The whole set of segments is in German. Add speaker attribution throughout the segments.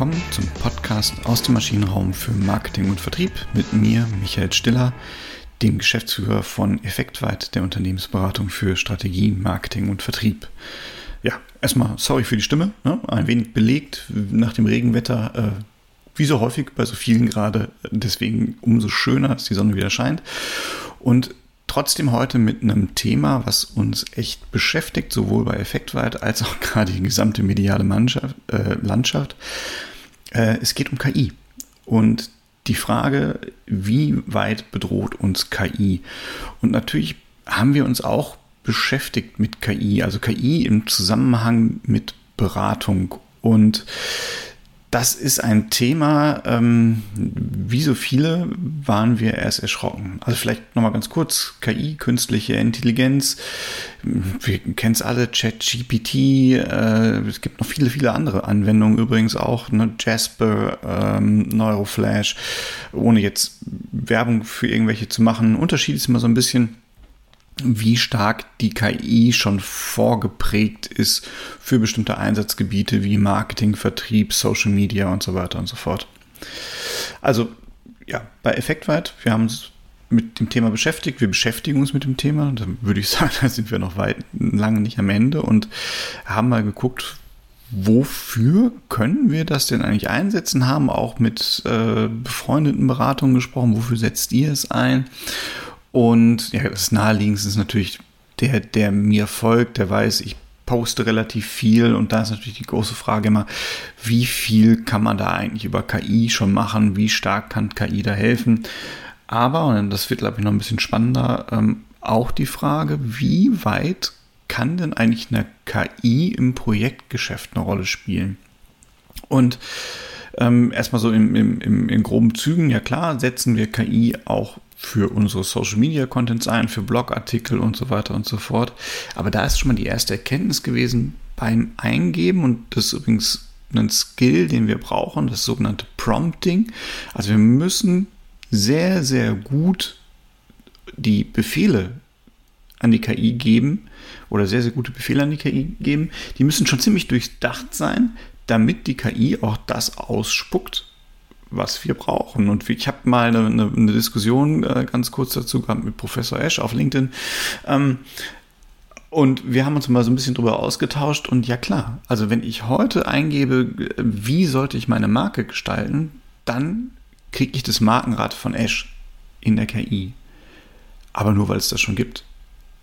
Speaker 1: willkommen zum Podcast aus dem Maschinenraum für Marketing und Vertrieb mit mir, Michael Stiller, dem Geschäftsführer von Effektweit, der Unternehmensberatung für Strategie, Marketing und Vertrieb. Ja, erstmal sorry für die Stimme, ne? ein wenig belegt nach dem Regenwetter, äh, wie so häufig bei so vielen gerade, deswegen umso schöner, dass die Sonne wieder scheint. Und trotzdem heute mit einem Thema, was uns echt beschäftigt, sowohl bei Effektweit als auch gerade die gesamte mediale Mannschaft, äh, Landschaft. Äh, es geht um KI. Und die Frage, wie weit bedroht uns KI? Und natürlich haben wir uns auch beschäftigt mit KI, also KI im Zusammenhang mit Beratung. Und das ist ein Thema, ähm, wie so viele waren wir erst erschrocken. Also vielleicht nochmal ganz kurz, KI, künstliche Intelligenz, wir kennen es alle, ChatGPT, äh, es gibt noch viele, viele andere Anwendungen übrigens auch, ne? Jasper, ähm, Neuroflash, ohne jetzt Werbung für irgendwelche zu machen. Unterschied ist immer so ein bisschen, wie stark die KI schon vorgeprägt ist für bestimmte Einsatzgebiete wie Marketing, Vertrieb, Social Media und so weiter und so fort. Also ja, bei Effektweit, wir haben uns mit dem Thema beschäftigt, wir beschäftigen uns mit dem Thema, da würde ich sagen, da sind wir noch weit lange nicht am Ende und haben mal geguckt, wofür können wir das denn eigentlich einsetzen, haben auch mit äh, befreundeten Beratungen gesprochen, wofür setzt ihr es ein und ja, das Naheliegendste ist natürlich der, der mir folgt, der weiß, ich poste relativ viel und da ist natürlich die große Frage immer, wie viel kann man da eigentlich über KI schon machen, wie stark kann KI da helfen. Aber, und das wird glaube ich noch ein bisschen spannender, ähm, auch die Frage, wie weit kann denn eigentlich eine KI im Projektgeschäft eine Rolle spielen? Und ähm, erstmal so im, im, im, in groben Zügen, ja klar, setzen wir KI auch für unsere Social Media Contents ein, für Blogartikel und so weiter und so fort. Aber da ist schon mal die erste Erkenntnis gewesen beim Eingeben und das ist übrigens ein Skill, den wir brauchen, das sogenannte Prompting. Also wir müssen sehr, sehr gut die Befehle an die KI geben oder sehr, sehr gute Befehle an die KI geben. Die müssen schon ziemlich durchdacht sein, damit die KI auch das ausspuckt, was wir brauchen. Und ich habe mal eine, eine, eine Diskussion äh, ganz kurz dazu gehabt mit Professor Esch auf LinkedIn. Ähm, und wir haben uns mal so ein bisschen drüber ausgetauscht. Und ja klar, also wenn ich heute eingebe, wie sollte ich meine Marke gestalten, dann kriege ich das Markenrad von Esch in der KI. Aber nur weil es das schon gibt.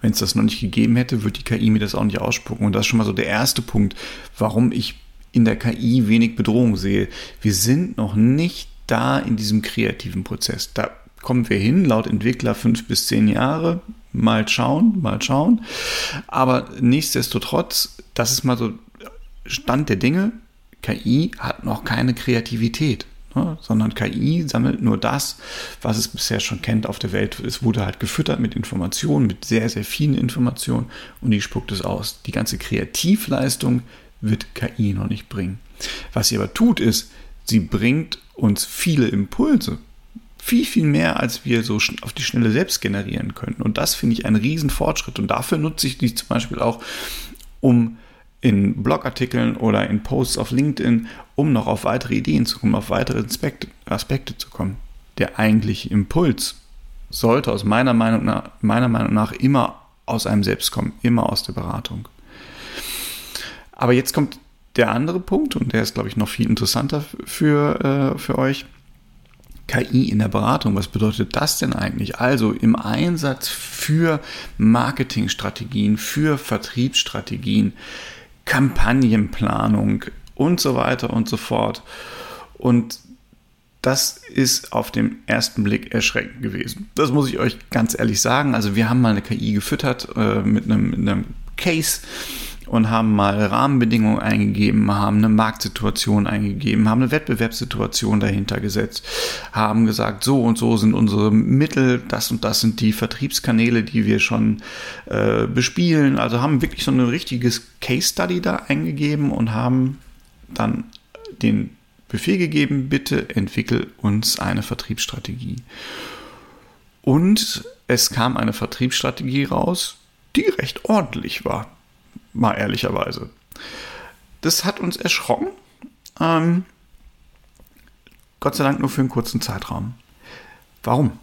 Speaker 1: Wenn es das noch nicht gegeben hätte, würde die KI mir das auch nicht ausspucken. Und das ist schon mal so der erste Punkt, warum ich in der KI wenig Bedrohung sehe. Wir sind noch nicht da in diesem kreativen Prozess. Da kommen wir hin, laut Entwickler fünf bis zehn Jahre. Mal schauen, mal schauen. Aber nichtsdestotrotz, das ist mal so Stand der Dinge. KI hat noch keine Kreativität, ne? sondern KI sammelt nur das, was es bisher schon kennt auf der Welt. Es wurde halt gefüttert mit Informationen, mit sehr, sehr vielen Informationen und die spuckt es aus. Die ganze Kreativleistung wird KI noch nicht bringen. Was sie aber tut, ist, sie bringt uns viele Impulse. Viel, viel mehr, als wir so auf die Schnelle selbst generieren können. Und das finde ich einen riesen Fortschritt. Und dafür nutze ich die zum Beispiel auch, um in Blogartikeln oder in Posts auf LinkedIn, um noch auf weitere Ideen zu kommen, auf weitere Aspekte, Aspekte zu kommen. Der eigentliche Impuls sollte aus meiner Meinung nach, meiner Meinung nach immer aus einem selbst kommen, immer aus der Beratung. Aber jetzt kommt der andere Punkt und der ist, glaube ich, noch viel interessanter für, äh, für euch. KI in der Beratung, was bedeutet das denn eigentlich? Also im Einsatz für Marketingstrategien, für Vertriebsstrategien, Kampagnenplanung und so weiter und so fort. Und das ist auf den ersten Blick erschreckend gewesen. Das muss ich euch ganz ehrlich sagen. Also wir haben mal eine KI gefüttert äh, mit, einem, mit einem Case und haben mal Rahmenbedingungen eingegeben, haben eine Marktsituation eingegeben, haben eine Wettbewerbssituation dahinter gesetzt, haben gesagt, so und so sind unsere Mittel, das und das sind die Vertriebskanäle, die wir schon äh, bespielen. Also haben wirklich so ein richtiges Case Study da eingegeben und haben dann den Befehl gegeben, bitte entwickel uns eine Vertriebsstrategie. Und es kam eine Vertriebsstrategie raus, die recht ordentlich war mal ehrlicherweise. Das hat uns erschrocken. Ähm, Gott sei Dank nur für einen kurzen Zeitraum. Warum?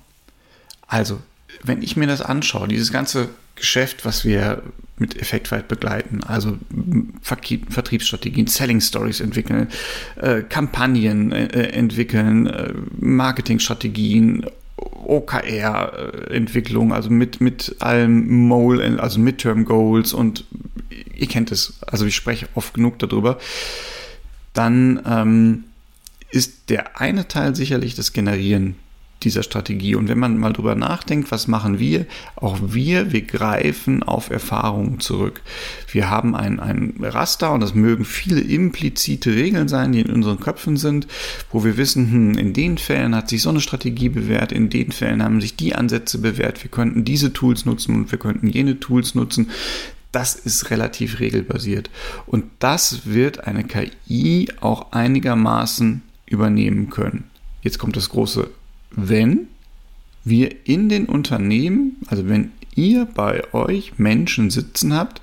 Speaker 1: Also, wenn ich mir das anschaue, dieses ganze Geschäft, was wir mit Effektweit begleiten, also Vertriebsstrategien, Selling Stories entwickeln, äh, Kampagnen äh, entwickeln, äh, Marketingstrategien, OKR-Entwicklung, also mit, mit allem Mole, also Midterm Goals und ihr kennt es, also ich spreche oft genug darüber, dann ähm, ist der eine Teil sicherlich das Generieren dieser Strategie. Und wenn man mal drüber nachdenkt, was machen wir? Auch wir, wir greifen auf Erfahrungen zurück. Wir haben ein, ein Raster und das mögen viele implizite Regeln sein, die in unseren Köpfen sind, wo wir wissen, hm, in den Fällen hat sich so eine Strategie bewährt, in den Fällen haben sich die Ansätze bewährt, wir könnten diese Tools nutzen und wir könnten jene Tools nutzen. Das ist relativ regelbasiert. Und das wird eine KI auch einigermaßen übernehmen können. Jetzt kommt das große wenn wir in den Unternehmen, also wenn ihr bei euch Menschen sitzen habt,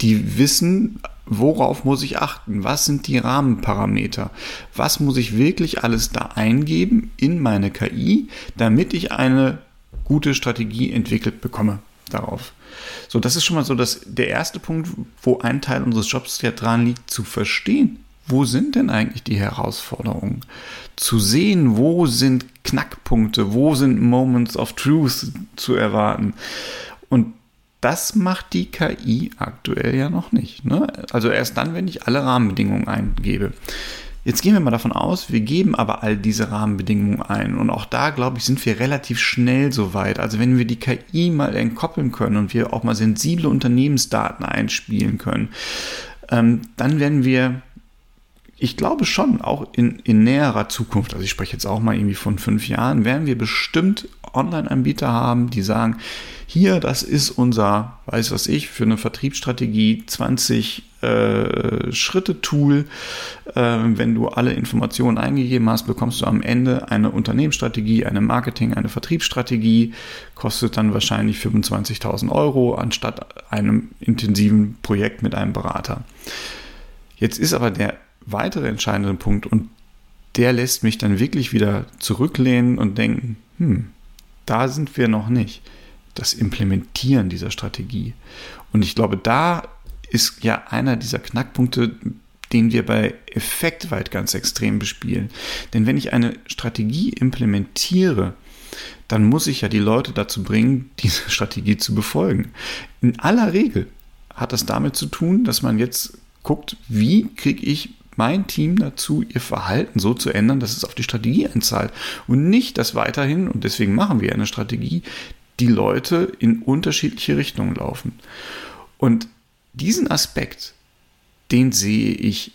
Speaker 1: die wissen, worauf muss ich achten, was sind die Rahmenparameter, was muss ich wirklich alles da eingeben in meine KI, damit ich eine gute Strategie entwickelt bekomme darauf. So, das ist schon mal so dass der erste Punkt, wo ein Teil unseres Jobs ja dran liegt, zu verstehen, wo sind denn eigentlich die Herausforderungen? Zu sehen, wo sind Knackpunkte, wo sind Moments of Truth zu erwarten. Und das macht die KI aktuell ja noch nicht. Ne? Also erst dann, wenn ich alle Rahmenbedingungen eingebe. Jetzt gehen wir mal davon aus, wir geben aber all diese Rahmenbedingungen ein. Und auch da, glaube ich, sind wir relativ schnell so weit. Also wenn wir die KI mal entkoppeln können und wir auch mal sensible Unternehmensdaten einspielen können, ähm, dann werden wir ich glaube schon, auch in, in näherer Zukunft, also ich spreche jetzt auch mal irgendwie von fünf Jahren, werden wir bestimmt Online-Anbieter haben, die sagen, hier, das ist unser, weiß was ich, für eine Vertriebsstrategie 20 äh, Schritte-Tool. Äh, wenn du alle Informationen eingegeben hast, bekommst du am Ende eine Unternehmensstrategie, eine Marketing-, eine Vertriebsstrategie, kostet dann wahrscheinlich 25.000 Euro anstatt einem intensiven Projekt mit einem Berater. Jetzt ist aber der weitere entscheidende Punkt und der lässt mich dann wirklich wieder zurücklehnen und denken, hm, da sind wir noch nicht. Das Implementieren dieser Strategie. Und ich glaube, da ist ja einer dieser Knackpunkte, den wir bei Effektweit ganz extrem bespielen. Denn wenn ich eine Strategie implementiere, dann muss ich ja die Leute dazu bringen, diese Strategie zu befolgen. In aller Regel hat das damit zu tun, dass man jetzt guckt, wie kriege ich mein Team dazu, ihr Verhalten so zu ändern, dass es auf die Strategie einzahlt. Und nicht, dass weiterhin, und deswegen machen wir eine Strategie, die Leute in unterschiedliche Richtungen laufen. Und diesen Aspekt, den sehe ich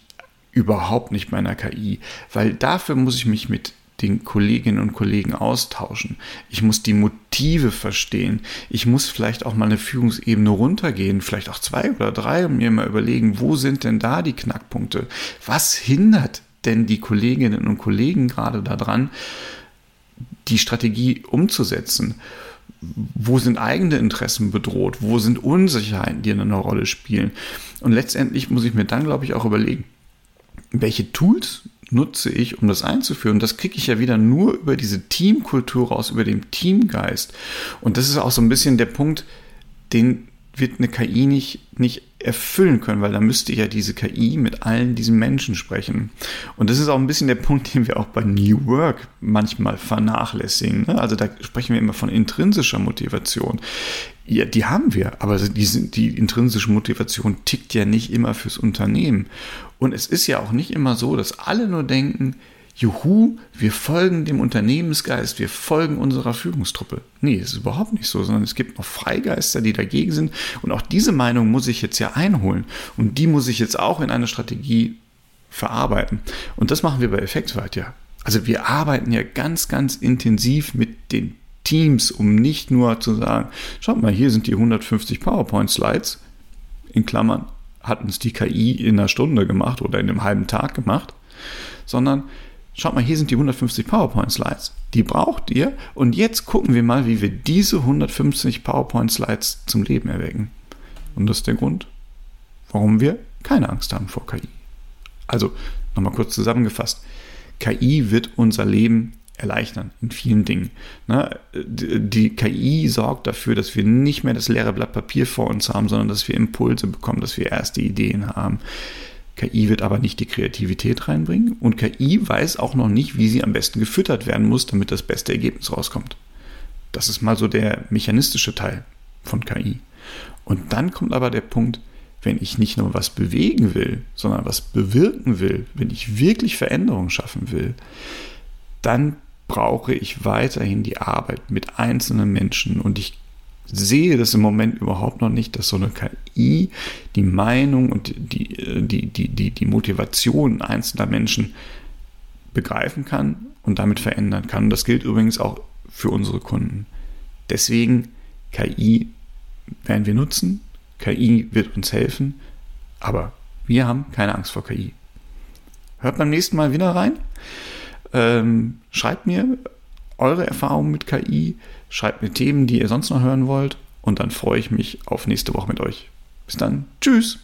Speaker 1: überhaupt nicht bei einer KI, weil dafür muss ich mich mit den Kolleginnen und Kollegen austauschen. Ich muss die Motive verstehen. Ich muss vielleicht auch mal eine Führungsebene runtergehen, vielleicht auch zwei oder drei und mir mal überlegen, wo sind denn da die Knackpunkte? Was hindert denn die Kolleginnen und Kollegen gerade daran, die Strategie umzusetzen? Wo sind eigene Interessen bedroht? Wo sind Unsicherheiten, die eine Rolle spielen? Und letztendlich muss ich mir dann, glaube ich, auch überlegen, welche Tools nutze ich, um das einzuführen. Das kriege ich ja wieder nur über diese Teamkultur raus, über den Teamgeist. Und das ist auch so ein bisschen der Punkt, den wird eine KI nicht, nicht erfüllen können, weil da müsste ja diese KI mit allen diesen Menschen sprechen. Und das ist auch ein bisschen der Punkt, den wir auch bei New Work manchmal vernachlässigen. Ne? Also da sprechen wir immer von intrinsischer Motivation. Ja, die haben wir, aber die, die intrinsische Motivation tickt ja nicht immer fürs Unternehmen. Und es ist ja auch nicht immer so, dass alle nur denken, juhu, wir folgen dem Unternehmensgeist, wir folgen unserer Führungstruppe. Nee, ist überhaupt nicht so, sondern es gibt noch Freigeister, die dagegen sind. Und auch diese Meinung muss ich jetzt ja einholen. Und die muss ich jetzt auch in eine Strategie verarbeiten. Und das machen wir bei Effektweit ja. Also wir arbeiten ja ganz, ganz intensiv mit den Teams, um nicht nur zu sagen, schaut mal, hier sind die 150 PowerPoint-Slides, in Klammern, hat uns die KI in einer Stunde gemacht oder in einem halben Tag gemacht, sondern Schaut mal, hier sind die 150 PowerPoint-Slides. Die braucht ihr. Und jetzt gucken wir mal, wie wir diese 150 PowerPoint-Slides zum Leben erwecken. Und das ist der Grund, warum wir keine Angst haben vor KI. Also, nochmal kurz zusammengefasst. KI wird unser Leben erleichtern in vielen Dingen. Die KI sorgt dafür, dass wir nicht mehr das leere Blatt Papier vor uns haben, sondern dass wir Impulse bekommen, dass wir erste Ideen haben. KI wird aber nicht die Kreativität reinbringen und KI weiß auch noch nicht, wie sie am besten gefüttert werden muss, damit das beste Ergebnis rauskommt. Das ist mal so der mechanistische Teil von KI. Und dann kommt aber der Punkt, wenn ich nicht nur was bewegen will, sondern was bewirken will, wenn ich wirklich Veränderungen schaffen will, dann brauche ich weiterhin die Arbeit mit einzelnen Menschen und ich sehe das im Moment überhaupt noch nicht, dass so eine KI die Meinung und die, die, die, die, die Motivation einzelner Menschen begreifen kann und damit verändern kann. Das gilt übrigens auch für unsere Kunden. Deswegen KI werden wir nutzen, KI wird uns helfen, aber wir haben keine Angst vor KI. Hört beim nächsten Mal wieder rein. Ähm, schreibt mir eure Erfahrungen mit KI, schreibt mir Themen, die ihr sonst noch hören wollt und dann freue ich mich auf nächste Woche mit euch. Bis dann. Tschüss.